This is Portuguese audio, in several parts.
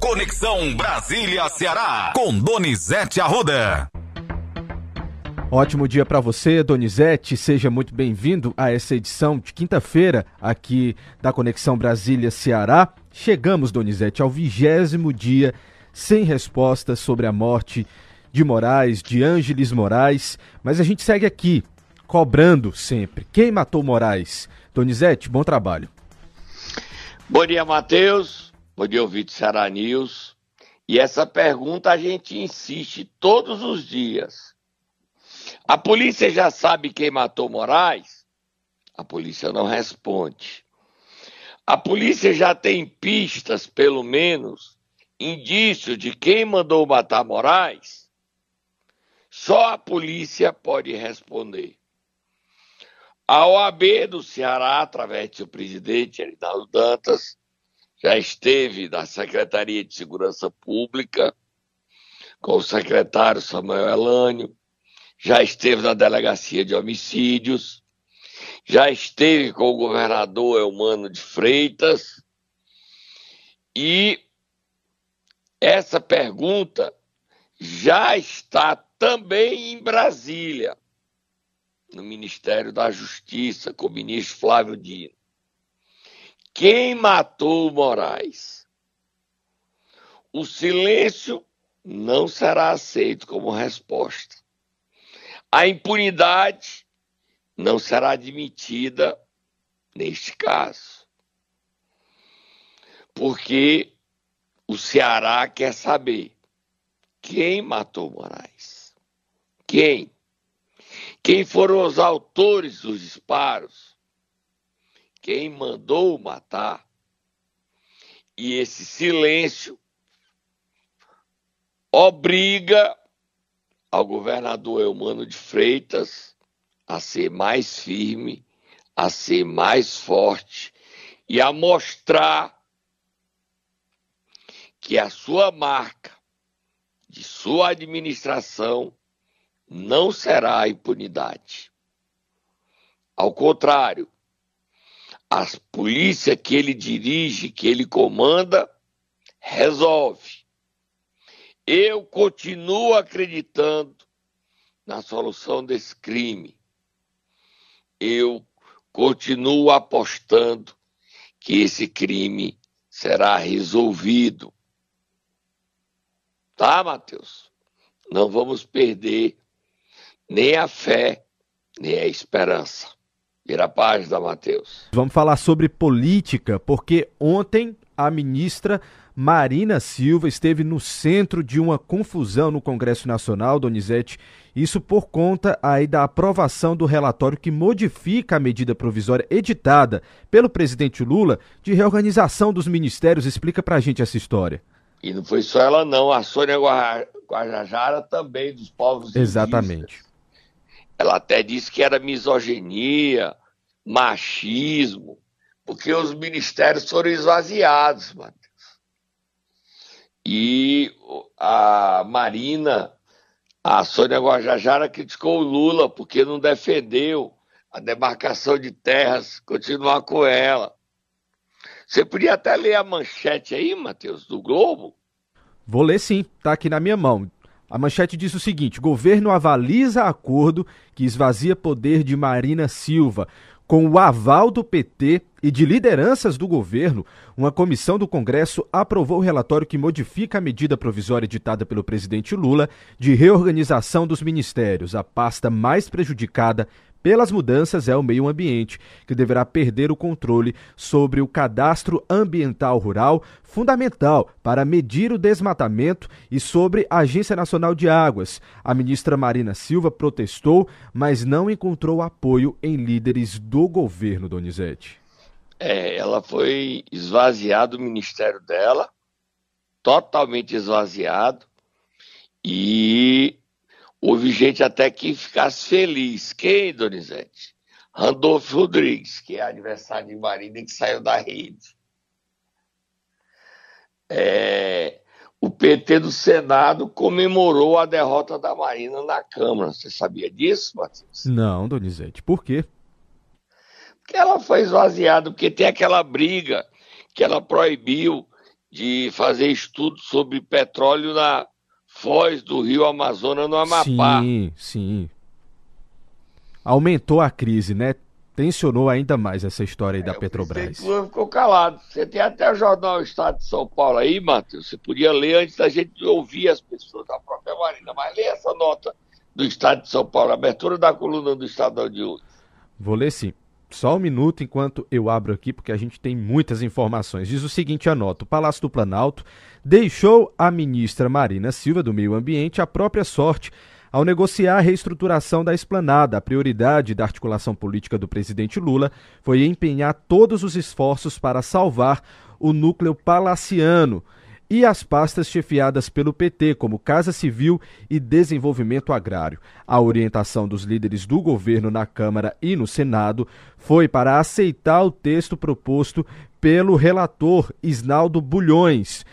Conexão Brasília-Ceará, com Donizete Arruda. Ótimo dia para você, Donizete. Seja muito bem-vindo a essa edição de quinta-feira aqui da Conexão Brasília-Ceará. Chegamos, Donizete, ao vigésimo dia sem respostas sobre a morte de Moraes, de Ângeles Moraes, mas a gente segue aqui, cobrando sempre. Quem matou Moraes? Donizete, bom trabalho. Bom dia, Matheus. Bom dia, ouvinte Ceará News. E essa pergunta a gente insiste todos os dias. A polícia já sabe quem matou Moraes? A polícia não responde. A polícia já tem pistas, pelo menos, indícios de quem mandou matar Moraes? Só a polícia pode responder. A OAB do Ceará, através do seu presidente, Erinaldo Dantas, já esteve na Secretaria de Segurança Pública, com o secretário Samuel Elânio, já esteve na Delegacia de Homicídios, já esteve com o governador Elmano de Freitas, e essa pergunta já está também em Brasília, no Ministério da Justiça, com o ministro Flávio Dino. Quem matou Moraes? O silêncio não será aceito como resposta. A impunidade não será admitida neste caso. Porque o Ceará quer saber quem matou Moraes. Quem? Quem foram os autores dos disparos? Quem mandou matar? E esse silêncio obriga ao governador Eumano de Freitas a ser mais firme, a ser mais forte e a mostrar que a sua marca de sua administração não será a impunidade. Ao contrário, a polícia que ele dirige, que ele comanda, resolve. Eu continuo acreditando na solução desse crime. Eu continuo apostando que esse crime será resolvido Tá, Mateus? Não vamos perder nem a fé, nem a esperança. Vira a página, Mateus. Vamos falar sobre política, porque ontem a ministra Marina Silva esteve no centro de uma confusão no Congresso Nacional, Donizete. Isso por conta aí da aprovação do relatório que modifica a medida provisória editada pelo presidente Lula de reorganização dos ministérios. Explica pra gente essa história. E não foi só ela, não. A Sônia Guajajara também, dos povos Exatamente. Indígenas. Ela até disse que era misoginia, machismo, porque os ministérios foram esvaziados, Matheus. E a Marina, a Sônia Guajajara criticou o Lula porque não defendeu a demarcação de terras, continuar com ela. Você podia até ler a manchete aí, Matheus, do Globo? Vou ler sim, tá aqui na minha mão. A manchete diz o seguinte: governo avaliza acordo que esvazia poder de Marina Silva. Com o aval do PT e de lideranças do governo, uma comissão do Congresso aprovou o relatório que modifica a medida provisória editada pelo presidente Lula de reorganização dos ministérios, a pasta mais prejudicada pelas mudanças é o meio ambiente, que deverá perder o controle sobre o cadastro ambiental rural, fundamental para medir o desmatamento, e sobre a Agência Nacional de Águas. A ministra Marina Silva protestou, mas não encontrou apoio em líderes do governo, Donizete. É, ela foi esvaziada o ministério dela, totalmente esvaziado, e Houve gente até que ficasse feliz. Quem, Donizete? Randolfo Rodrigues, que é aniversário de Marina que saiu da rede. É, o PT do Senado comemorou a derrota da Marina na Câmara. Você sabia disso, Matheus? Não, Donizete. Por quê? Porque ela foi esvaziada, porque tem aquela briga que ela proibiu de fazer estudos sobre petróleo na foz do rio Amazonas, no Amapá. Sim, sim. Aumentou a crise, né? Tensionou ainda mais essa história aí é, da Petrobras. O ficou calado. Você tem até o jornal Estado de São Paulo aí, Matheus. Você podia ler antes da gente ouvir as pessoas da própria Marina. Mas lê essa nota do Estado de São Paulo, abertura da coluna do Estadão de hoje. Vou ler sim. Só um minuto enquanto eu abro aqui, porque a gente tem muitas informações. Diz o seguinte: anota. O Palácio do Planalto deixou a ministra Marina Silva, do Meio Ambiente, a própria sorte ao negociar a reestruturação da esplanada. A prioridade da articulação política do presidente Lula foi empenhar todos os esforços para salvar o núcleo palaciano e as pastas chefiadas pelo PT, como Casa Civil e Desenvolvimento Agrário. A orientação dos líderes do governo na Câmara e no Senado foi para aceitar o texto proposto pelo relator Isnaldo Bulhões.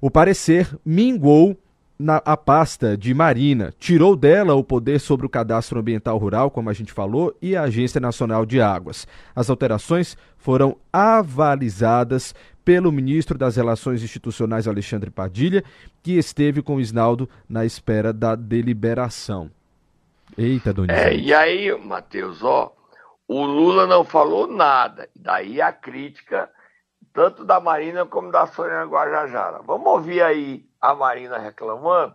O parecer minguou na a pasta de Marina, tirou dela o poder sobre o cadastro ambiental rural, como a gente falou, e a Agência Nacional de Águas. As alterações foram avalizadas pelo ministro das Relações Institucionais Alexandre Padilha, que esteve com o Isnaldo na espera da deliberação. Eita, Dona É, e aí, Matheus, ó, o Lula não falou nada. Daí a crítica, tanto da Marina como da Sônia Guajajara. Vamos ouvir aí a Marina reclamando?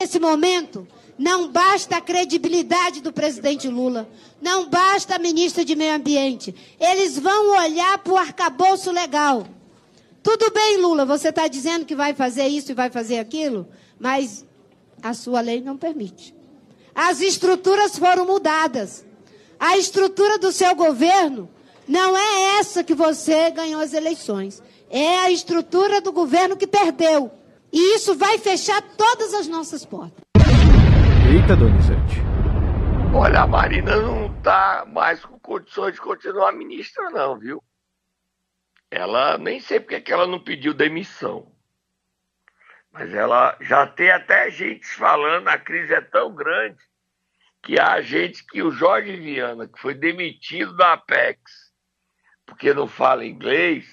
Nesse momento, não basta a credibilidade do presidente Lula, não basta a ministra de Meio Ambiente. Eles vão olhar para o arcabouço legal. Tudo bem, Lula, você está dizendo que vai fazer isso e vai fazer aquilo, mas a sua lei não permite. As estruturas foram mudadas. A estrutura do seu governo não é essa que você ganhou as eleições. É a estrutura do governo que perdeu. E isso vai fechar todas as nossas portas. Eita, Donizete. Olha, a Marina não está mais com condições de continuar ministra, não, viu? Ela nem sei porque que ela não pediu demissão. Mas ela já tem até gente falando, a crise é tão grande que há gente que o Jorge Viana, que foi demitido da Apex, porque não fala inglês,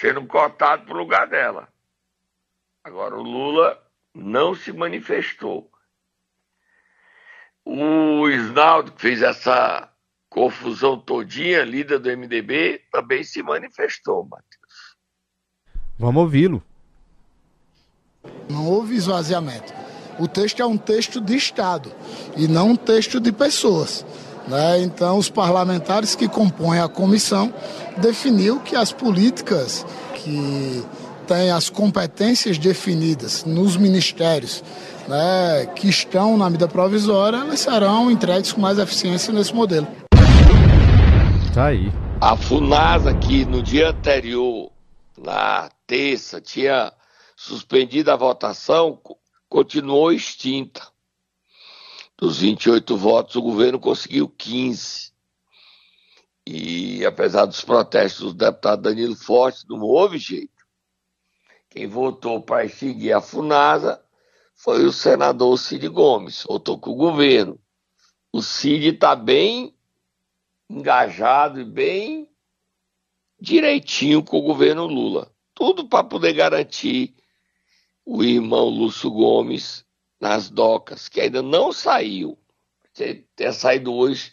sendo cotado para o lugar dela. Agora, o Lula não se manifestou. O Isnaldo, que fez essa confusão todinha, líder do MDB, também se manifestou, Matheus. Vamos ouvi-lo. Não houve esvaziamento. O texto é um texto de Estado e não um texto de pessoas. Né? Então, os parlamentares que compõem a comissão definiu que as políticas que tem as competências definidas nos ministérios né, que estão na medida provisória, elas serão entregues com mais eficiência nesse modelo. Tá aí. A FUNASA, que no dia anterior, na terça, tinha suspendido a votação, continuou extinta. Dos 28 votos, o governo conseguiu 15. E apesar dos protestos do deputado Danilo Forte, não houve jeito. Quem votou para seguir a FUNASA foi o senador Cid Gomes, votou com o governo. O Cid está bem engajado e bem direitinho com o governo Lula. Tudo para poder garantir o irmão Lúcio Gomes nas docas, que ainda não saiu. Se ter saído hoje,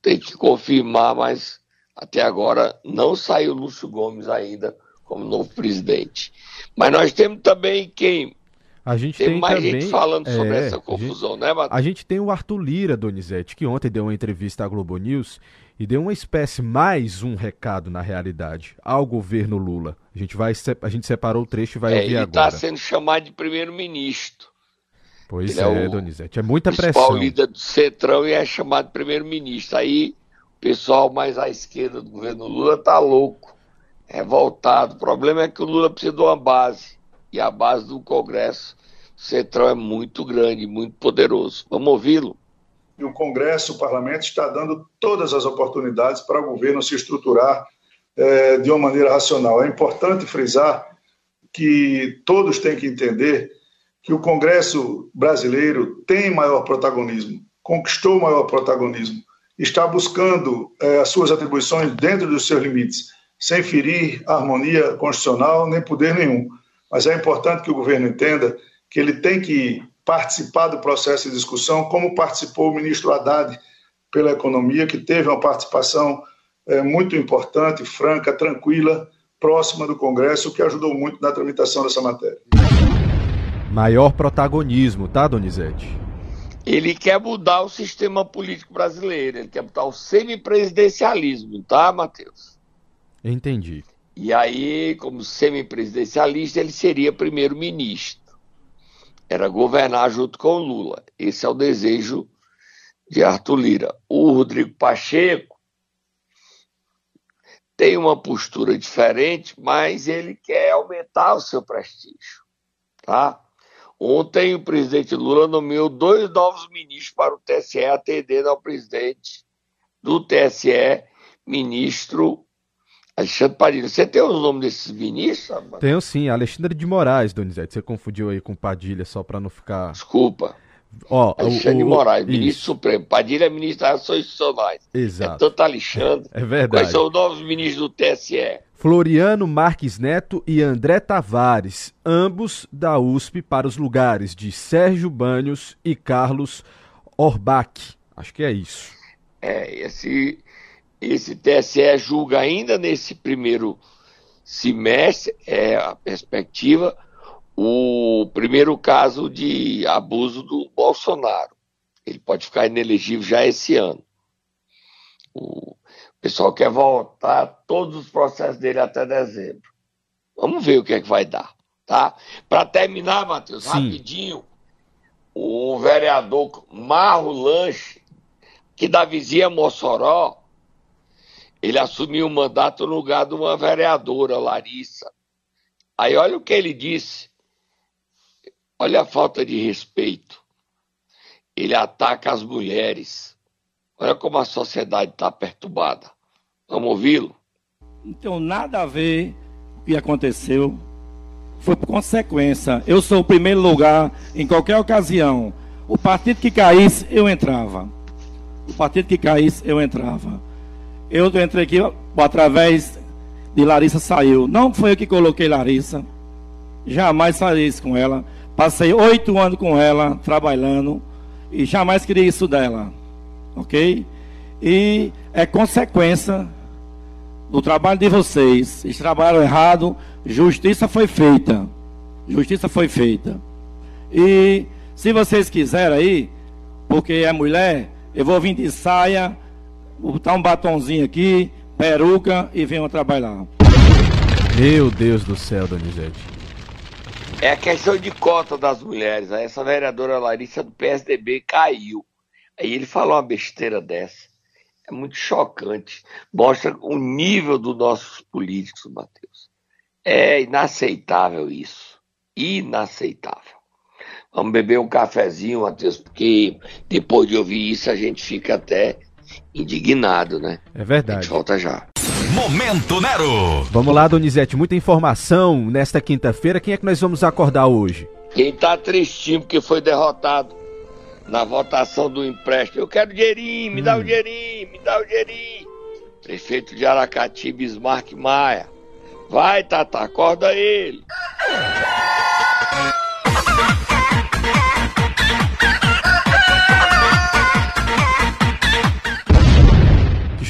tem que confirmar, mas até agora não saiu Lúcio Gomes ainda como novo presidente. Mas nós temos também quem? A gente tem, tem mais também, gente falando é, sobre essa confusão, gente, né, Matheus? A gente tem o Arthur Lira, Donizete, que ontem deu uma entrevista à Globo News e deu uma espécie, mais um recado na realidade, ao governo Lula. A gente, vai, a gente separou o trecho e vai é, ouvir ele tá agora. Ele está sendo chamado de primeiro-ministro. Pois ele é, é Donizete, é muita pressão. O líder do Centrão e é chamado primeiro-ministro. Aí o pessoal mais à esquerda do governo Lula tá louco revoltado. O problema é que o Lula precisa de uma base. E a base do Congresso Central é muito grande, muito poderoso. Vamos ouvi-lo. E o Congresso, o parlamento, está dando todas as oportunidades para o governo se estruturar é, de uma maneira racional. É importante frisar que todos têm que entender que o Congresso brasileiro tem maior protagonismo, conquistou maior protagonismo, está buscando é, as suas atribuições dentro dos seus limites sem ferir harmonia constitucional nem poder nenhum. Mas é importante que o governo entenda que ele tem que participar do processo de discussão, como participou o ministro Haddad pela economia, que teve uma participação é, muito importante, franca, tranquila, próxima do Congresso, que ajudou muito na tramitação dessa matéria. Maior protagonismo, tá, Donizete? Ele quer mudar o sistema político brasileiro, ele quer botar o semipresidencialismo, tá, Matheus? Entendi. E aí, como semipresidencialista, ele seria primeiro-ministro. Era governar junto com o Lula. Esse é o desejo de Arthur Lira. O Rodrigo Pacheco tem uma postura diferente, mas ele quer aumentar o seu prestígio, tá? Ontem o presidente Lula nomeou dois novos ministros para o TSE, atendendo ao presidente do TSE, ministro Alexandre Padilha. Você tem os nomes desses ministros? Tenho sim, Alexandre de Moraes, Donizete. Você confundiu aí com Padilha só para não ficar. Desculpa. Ó, Alexandre de Moraes, ministro isso. supremo. Padilha é ministro das Ações Institucionais. Exato. É tanto Alexandre. É verdade. Quais são os novos ministros do TSE? Floriano Marques Neto e André Tavares, ambos da USP para os lugares de Sérgio Banhos e Carlos Orbach. Acho que é isso. É, esse, esse TSE julga ainda nesse primeiro semestre, é a perspectiva, o primeiro caso de abuso do Bolsonaro. Ele pode ficar inelegível já esse ano. O pessoal quer voltar todos os processos dele até dezembro. Vamos ver o que é que vai dar, tá? Para terminar, Matheus, rapidinho, o vereador Marro Lanche, que da vizinha Mossoró, ele assumiu o mandato no lugar de uma vereadora, Larissa. Aí olha o que ele disse. Olha a falta de respeito. Ele ataca as mulheres. Olha como a sociedade está perturbada. Vamos ouvi-lo? Não tem nada a ver o que aconteceu. Foi por consequência. Eu sou o primeiro lugar em qualquer ocasião. O partido que caísse, eu entrava. O partido que caísse, eu entrava. Eu entrei aqui através de Larissa saiu. Não foi eu que coloquei Larissa. Jamais farei isso com ela. Passei oito anos com ela, trabalhando, e jamais queria isso dela. Ok? E é consequência do trabalho de vocês. Eles trabalharam errado, justiça foi feita. Justiça foi feita. E se vocês quiserem aí, porque é mulher, eu vou vir de saia botar um batonzinho aqui, peruca e venham trabalhar. Meu Deus do céu, Donizete. É a questão de cota das mulheres. Essa vereadora Larissa do PSDB caiu. Aí ele falou uma besteira dessa. É muito chocante. Mostra o nível dos nossos políticos, Matheus. É inaceitável isso. Inaceitável. Vamos beber um cafezinho, Matheus, porque depois de ouvir isso a gente fica até indignado, né? É verdade. A gente volta já. Momento Nero. Vamos lá, Donizete, muita informação nesta quinta-feira. Quem é que nós vamos acordar hoje? Quem tá tristinho porque foi derrotado na votação do empréstimo. Eu quero dinheirinho, me hum. dá o dinheirinho, me dá o dinheirinho. Prefeito de Aracati, Bismarck Maia. Vai, Tata, acorda ele.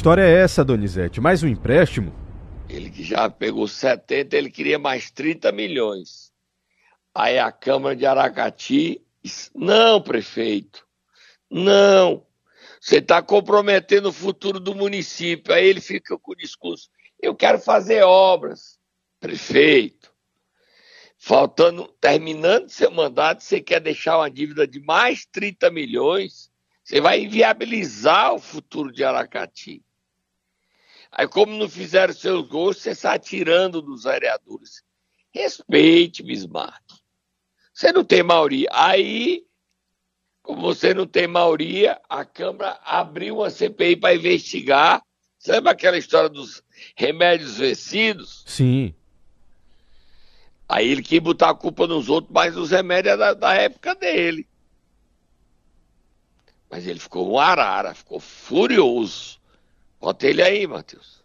história é essa, Donizete? Mais um empréstimo? Ele que já pegou 70, ele queria mais 30 milhões. Aí a Câmara de Aracati não, prefeito, não. Você está comprometendo o futuro do município. Aí ele fica com o discurso: eu quero fazer obras, prefeito. Faltando, terminando seu mandato, você quer deixar uma dívida de mais 30 milhões? Você vai inviabilizar o futuro de Aracati. Aí, como não fizeram seus gols, você está tirando dos vereadores. Respeite, Bismarck. Você não tem maioria. Aí, como você não tem maioria, a Câmara abriu uma CPI para investigar. Você lembra aquela história dos remédios vencidos? Sim. Aí ele quis botar a culpa nos outros, mas os remédios da, da época dele. Mas ele ficou um arara, ficou furioso. Bota ele aí, Matheus.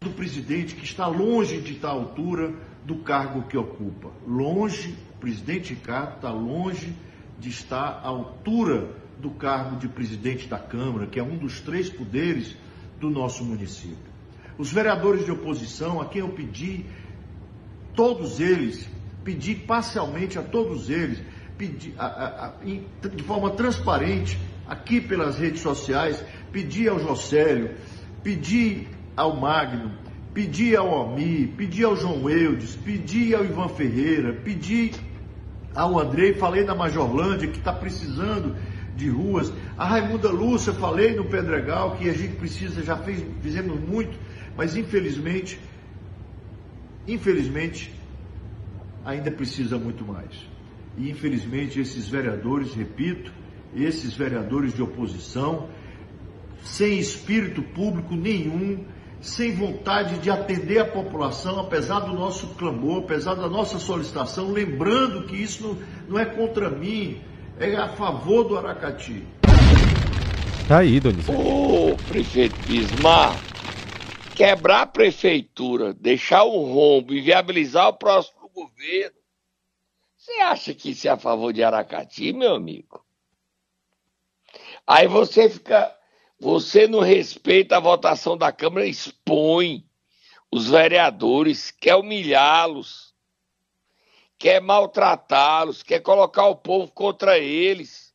do presidente que está longe de estar à altura do cargo que ocupa. Longe, o presidente Ricardo está longe de estar à altura do cargo de presidente da Câmara, que é um dos três poderes do nosso município. Os vereadores de oposição, a quem eu pedi, todos eles, pedi parcialmente a todos eles, pedi, a, a, a, de forma transparente, aqui pelas redes sociais, pedi ao Jocélio, pedi ao Magno, pedi ao Almi, pedi ao João Eudes, pedi ao Ivan Ferreira, pedi ao Andrei, falei na Majorlândia que está precisando de ruas. A Raimunda Lúcia, falei no Pedregal que a gente precisa, já fez, fizemos muito, mas infelizmente, infelizmente, ainda precisa muito mais. E infelizmente esses vereadores, repito, esses vereadores de oposição, sem espírito público nenhum, sem vontade de atender a população, apesar do nosso clamor, apesar da nossa solicitação, lembrando que isso não, não é contra mim, é a favor do Aracati. Tá aí, Donizete. Ô, prefeito Bismar, quebrar a prefeitura, deixar um rombo e viabilizar o próximo governo, você acha que isso é a favor de Aracati, meu amigo? Aí você fica. Você não respeita a votação da Câmara, expõe os vereadores, quer humilhá-los, quer maltratá-los, quer colocar o povo contra eles.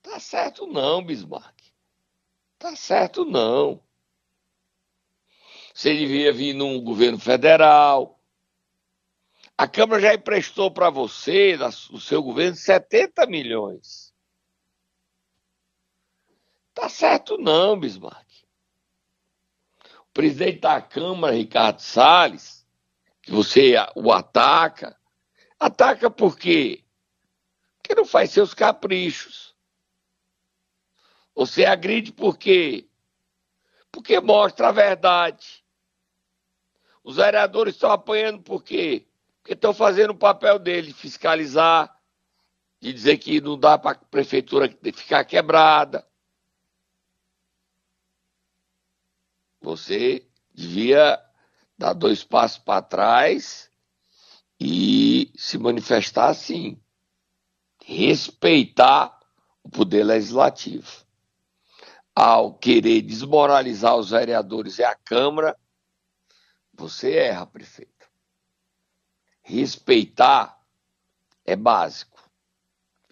Tá certo não, Bismarck. Tá certo não. Você devia vir num governo federal. A Câmara já emprestou para você, no seu governo, 70 milhões. Tá certo não, Bismarck. O presidente da Câmara, Ricardo Salles, que você o ataca, ataca por quê? Porque não faz seus caprichos. Você agride por quê? Porque mostra a verdade. Os vereadores estão apanhando por quê? Porque estão fazendo o papel deles, fiscalizar, de dizer que não dá para a prefeitura ficar quebrada. Você devia dar dois passos para trás e se manifestar assim. Respeitar o poder legislativo. Ao querer desmoralizar os vereadores e a Câmara, você erra, prefeito. Respeitar é básico.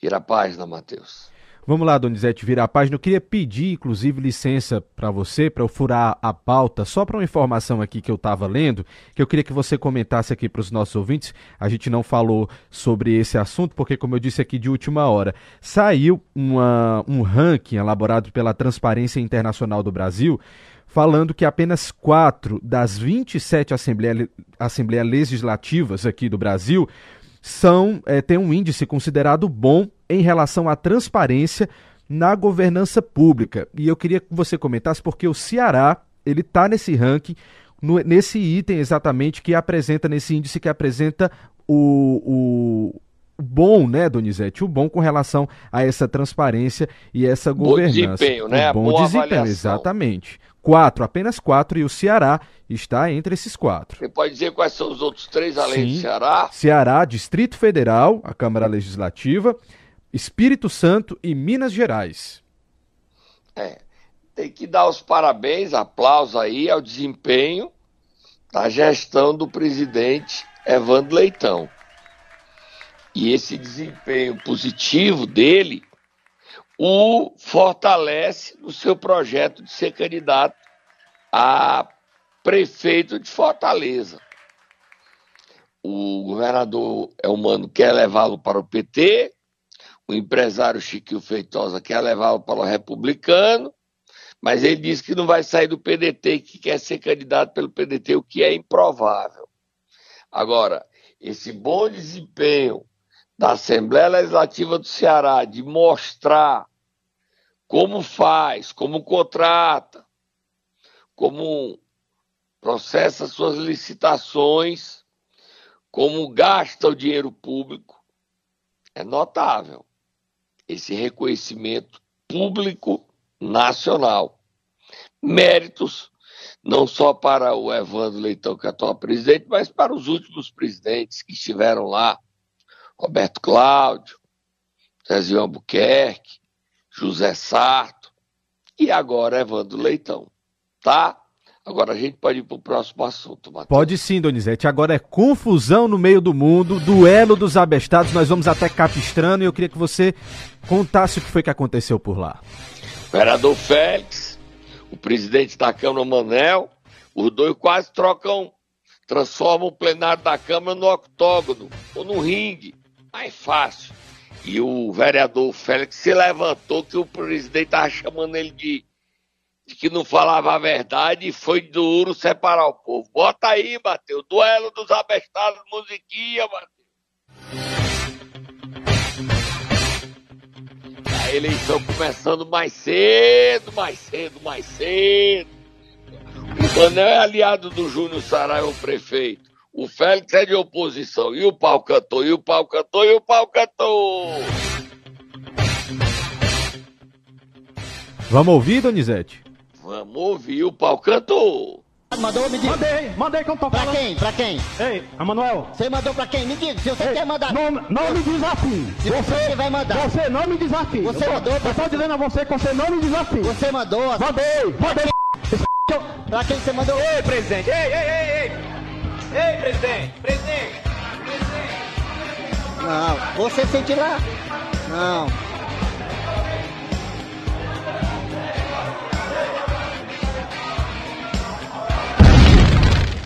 Vira a página, Matheus. Vamos lá, Donizete, virar a página. Eu queria pedir, inclusive, licença para você, para eu furar a pauta, só para uma informação aqui que eu estava lendo, que eu queria que você comentasse aqui para os nossos ouvintes. A gente não falou sobre esse assunto, porque, como eu disse aqui de última hora, saiu uma, um ranking elaborado pela Transparência Internacional do Brasil falando que apenas quatro das 27 assembleias assembleia legislativas aqui do Brasil são é, têm um índice considerado bom em relação à transparência na governança pública. E eu queria que você comentasse porque o Ceará ele está nesse ranking, no, nesse item exatamente que apresenta, nesse índice que apresenta o, o bom, né, Donizete? O bom com relação a essa transparência e essa governança. Bom desempenho, né? O bom Boa desempenho, avaliação. exatamente quatro, apenas quatro, e o Ceará está entre esses quatro. Você pode dizer quais são os outros três além Sim. do Ceará? Ceará, Distrito Federal, a Câmara Legislativa, Espírito Santo e Minas Gerais. É, tem que dar os parabéns, aplausos aí ao desempenho da gestão do presidente Evandro Leitão. E esse desempenho positivo dele o fortalece no seu projeto de ser candidato a prefeito de Fortaleza. O governador Elmano quer levá-lo para o PT, o empresário Chiquinho Feitosa quer levá-lo para o republicano, mas ele diz que não vai sair do PDT e que quer ser candidato pelo PDT, o que é improvável. Agora, esse bom desempenho da Assembleia Legislativa do Ceará de mostrar como faz, como contrata, como processa suas licitações, como gasta o dinheiro público, é notável esse reconhecimento público nacional. Méritos não só para o Evandro Leitão, que é atual presidente, mas para os últimos presidentes que estiveram lá, Roberto Cláudio, Zezinho Albuquerque, José Sarto e agora Evandro Leitão, tá? Agora a gente pode ir para o próximo assunto, Matheus. Pode sim, Donizete. Agora é confusão no meio do mundo, duelo dos abestados. Nós vamos até Capistrano e eu queria que você contasse o que foi que aconteceu por lá. Vereador Félix, o presidente da Câmara Manel, os dois quase trocam, transformam o plenário da Câmara no octógono ou no ringue. Mais fácil. E o vereador Félix se levantou que o presidente estava chamando ele de de que não falava a verdade e foi duro separar o povo. Bota aí, Matheus. Duelo dos abestados, musiquinha, Matheus. A eleição começando mais cedo, mais cedo, mais cedo. O Manel é aliado do Júnior Saraiva, o prefeito. O Félix é de oposição. E o pau cantou, e o pau cantou, e o pau cantou. Vamos ouvir, Donizete? Vamos ouvir o pau cantou. Mandou me diga. Mandei, mandei que eu tô Pra falando. quem? Pra quem? Ei, Emanuel. Você mandou pra quem? Me diga, se você Ei, quer mandar. Não, não me desafie. Se você vai mandar. Você não me desafie. Você eu tô, mandou pra- Eu tô dizendo a você que você não me desafie. Você mandou. a- Mandei, mandei. Pra quem você mandou? Ei, presidente, ei, ei, ei, ei! Ei, presidente, presidente! Não, você sente lá. Não.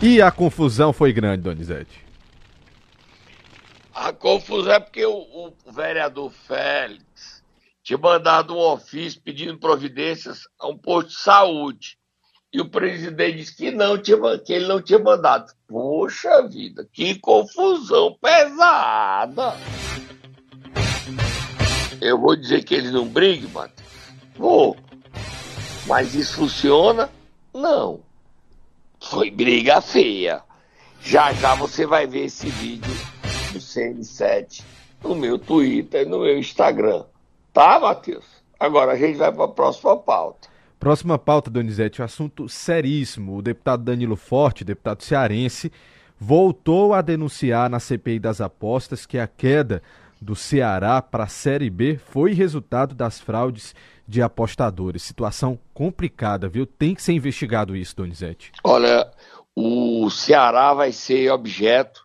E a confusão foi grande, Donizete. A confusão é porque o, o vereador Félix tinha mandado um ofício pedindo providências a um posto de saúde. E o presidente disse que não tinha, que ele não tinha mandado. Poxa vida, que confusão pesada! Eu vou dizer que ele não brigue, Matheus? Vou. Mas isso funciona? Não. Foi briga feia. Já já você vai ver esse vídeo do CN7 no meu Twitter, no meu Instagram. Tá, Matheus? Agora a gente vai para a próxima pauta. Próxima pauta, Donizete, um assunto seríssimo. O deputado Danilo Forte, deputado cearense, voltou a denunciar na CPI das apostas que a queda do Ceará para a Série B foi resultado das fraudes de apostadores. Situação complicada, viu? Tem que ser investigado isso, Donizete. Olha, o Ceará vai ser objeto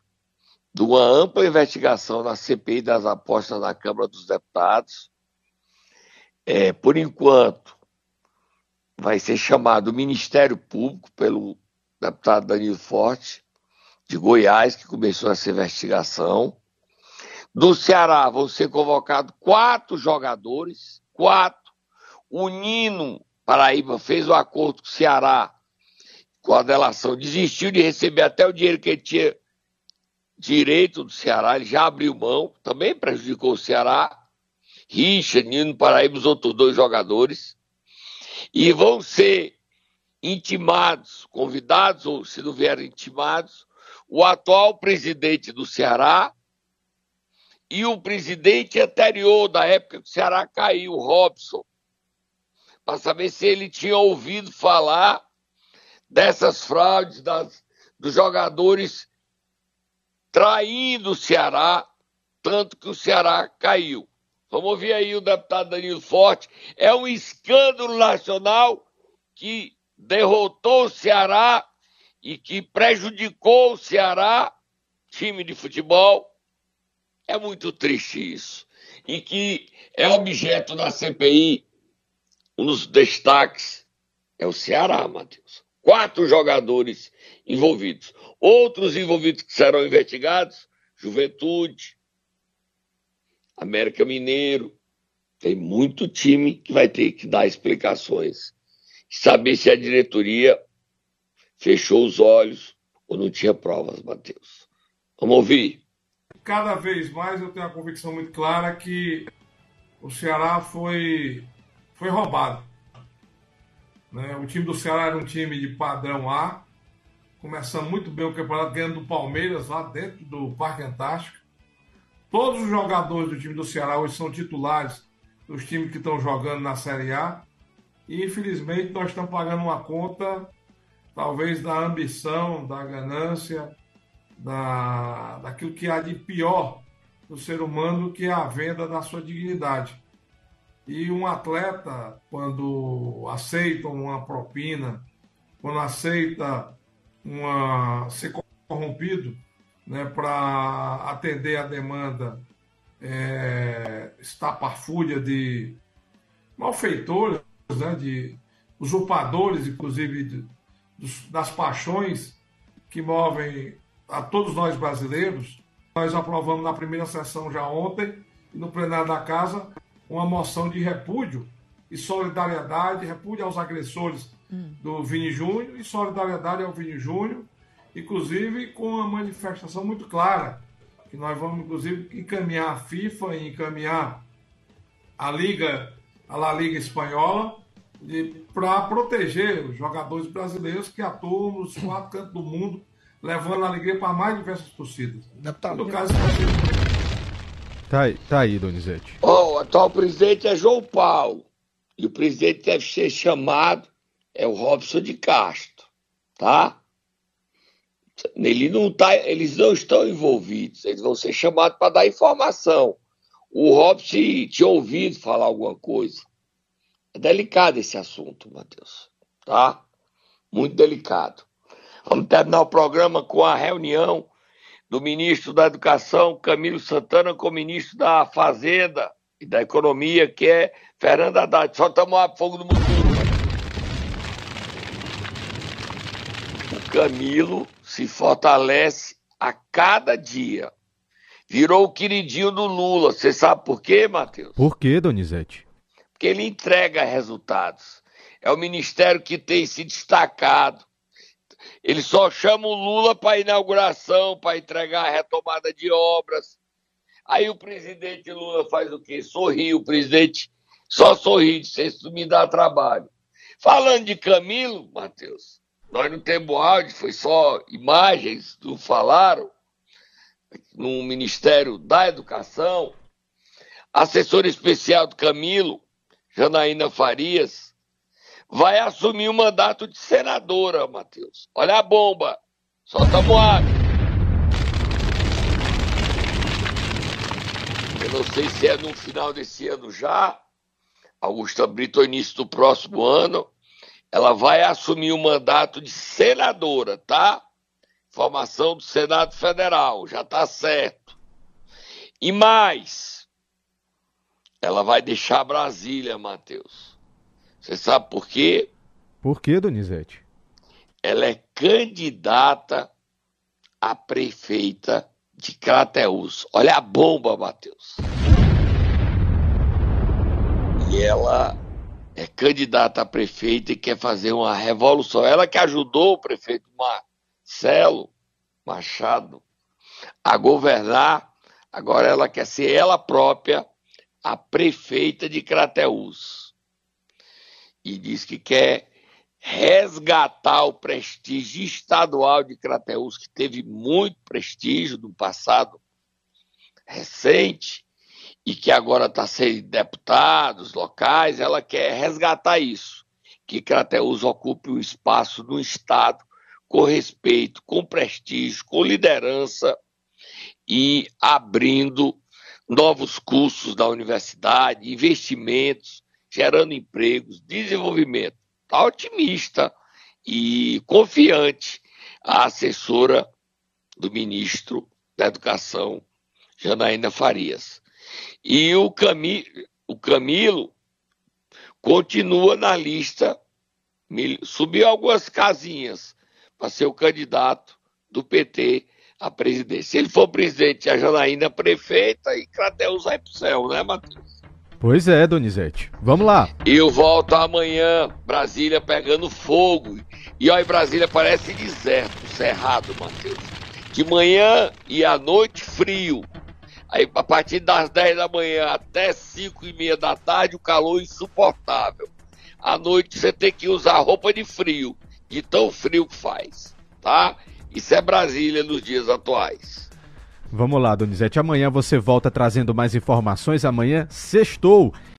de uma ampla investigação na CPI das apostas na Câmara dos Deputados. É, por enquanto, vai ser chamado o Ministério Público pelo deputado Danilo Forte, de Goiás, que começou essa investigação. Do Ceará vão ser convocados quatro jogadores, quatro. O Nino Paraíba fez o acordo com o Ceará com a delação, desistiu de receber até o dinheiro que ele tinha direito do Ceará, ele já abriu mão, também prejudicou o Ceará. Richa, Nino Paraíba, os outros dois jogadores. E vão ser intimados, convidados, ou se não vierem intimados, o atual presidente do Ceará e o presidente anterior, da época que o Ceará caiu, Robson, para saber se ele tinha ouvido falar dessas fraudes das, dos jogadores traindo o Ceará, tanto que o Ceará caiu. Vamos ouvir aí o deputado Danilo Forte. É um escândalo nacional que derrotou o Ceará e que prejudicou o Ceará, time de futebol. É muito triste isso. E que é objeto da CPI, um dos destaques é o Ceará, Matheus. Quatro jogadores envolvidos. Outros envolvidos que serão investigados, Juventude, América Mineiro. Tem muito time que vai ter que dar explicações. Saber se a diretoria fechou os olhos ou não tinha provas, Matheus. Vamos ouvir. cada vez mais eu tenho a convicção muito clara que o Ceará foi, foi roubado. Né? O time do Ceará era um time de padrão A, começando muito bem o campeonato, ganhando do Palmeiras lá dentro do Parque Antártico. Todos os jogadores do time do Ceará hoje são titulares dos times que estão jogando na Série A. E infelizmente nós estamos pagando uma conta talvez da ambição, da ganância, da, daquilo que há de pior do ser humano, que é a venda da sua dignidade. E um atleta, quando aceita uma propina, quando aceita uma, ser corrompido né, para atender a demanda é, estapafúrdia de malfeitores, né, de usurpadores, inclusive de, dos, das paixões que movem a todos nós brasileiros. Nós aprovamos na primeira sessão já ontem, no plenário da Casa, uma moção de repúdio e solidariedade, repúdio aos agressores hum. do Vini Júnior e solidariedade ao Vini Júnior, inclusive com uma manifestação muito clara, que nós vamos, inclusive, encaminhar a FIFA e encaminhar a Liga, a La Liga Espanhola, para proteger os jogadores brasileiros que atuam nos quatro cantos do mundo, levando alegria para mais diversas torcidas. No caso, Tá aí, tá aí Donizete. Oh, o atual presidente é João Paulo. E o presidente deve ser chamado, é o Robson de Castro. Tá? Ele não tá, eles não estão envolvidos, eles vão ser chamados para dar informação. O Robson tinha ouvido falar alguma coisa. É delicado esse assunto, Matheus. Tá? Muito delicado. Vamos terminar o programa com a reunião do ministro da Educação, Camilo Santana, com o ministro da Fazenda e da Economia, que é Fernando Haddad. Só estamos a fogo do mundo. O Camilo se fortalece a cada dia. Virou o queridinho do Lula. Você sabe por quê, Matheus? Por quê, Donizete? Porque ele entrega resultados. É o ministério que tem se destacado ele só chama o Lula para inauguração, para entregar a retomada de obras. Aí o presidente Lula faz o quê? Sorri, o presidente só sorri, isso me dá trabalho. Falando de Camilo, Matheus, nós não temos áudio, foi só imagens, não falaram, no Ministério da Educação. Assessora especial do Camilo, Janaína Farias, vai assumir o mandato de senadora, Matheus. Olha a bomba. Solta a moada. Eu não sei se é no final desse ano já, Augusta Brito, início do próximo ano, ela vai assumir o mandato de senadora, tá? Formação do Senado Federal, já tá certo. E mais, ela vai deixar Brasília, Matheus. Você sabe por quê? Por quê, Donizete? Ela é candidata a prefeita de Crateus. Olha a bomba, Matheus. E ela é candidata a prefeita e quer fazer uma revolução. Ela que ajudou o prefeito Marcelo Machado a governar, agora ela quer ser ela própria a prefeita de Crateus e diz que quer resgatar o prestígio estadual de Crateus, que teve muito prestígio no passado recente e que agora está sem deputados locais, ela quer resgatar isso, que Crateus ocupe um espaço no Estado com respeito, com prestígio, com liderança e abrindo novos cursos da universidade, investimentos gerando empregos, desenvolvimento. Está otimista e confiante a assessora do ministro da Educação, Janaína Farias. E o, Cami, o Camilo continua na lista, subiu algumas casinhas para ser o candidato do PT à presidência. Se ele for presidente, a Janaína prefeita e Crateus vai para o céu, né, Matheus? Pois é, Donizete. Vamos lá. Eu volto amanhã, Brasília pegando fogo. E olha, Brasília parece deserto, cerrado, Matheus. De manhã e à noite, frio. Aí, a partir das 10 da manhã até 5 e meia da tarde, o calor insuportável. À noite, você tem que usar roupa de frio, de tão frio que faz, tá? Isso é Brasília nos dias atuais. Vamos lá, Donizete. Amanhã você volta trazendo mais informações. Amanhã, sextou.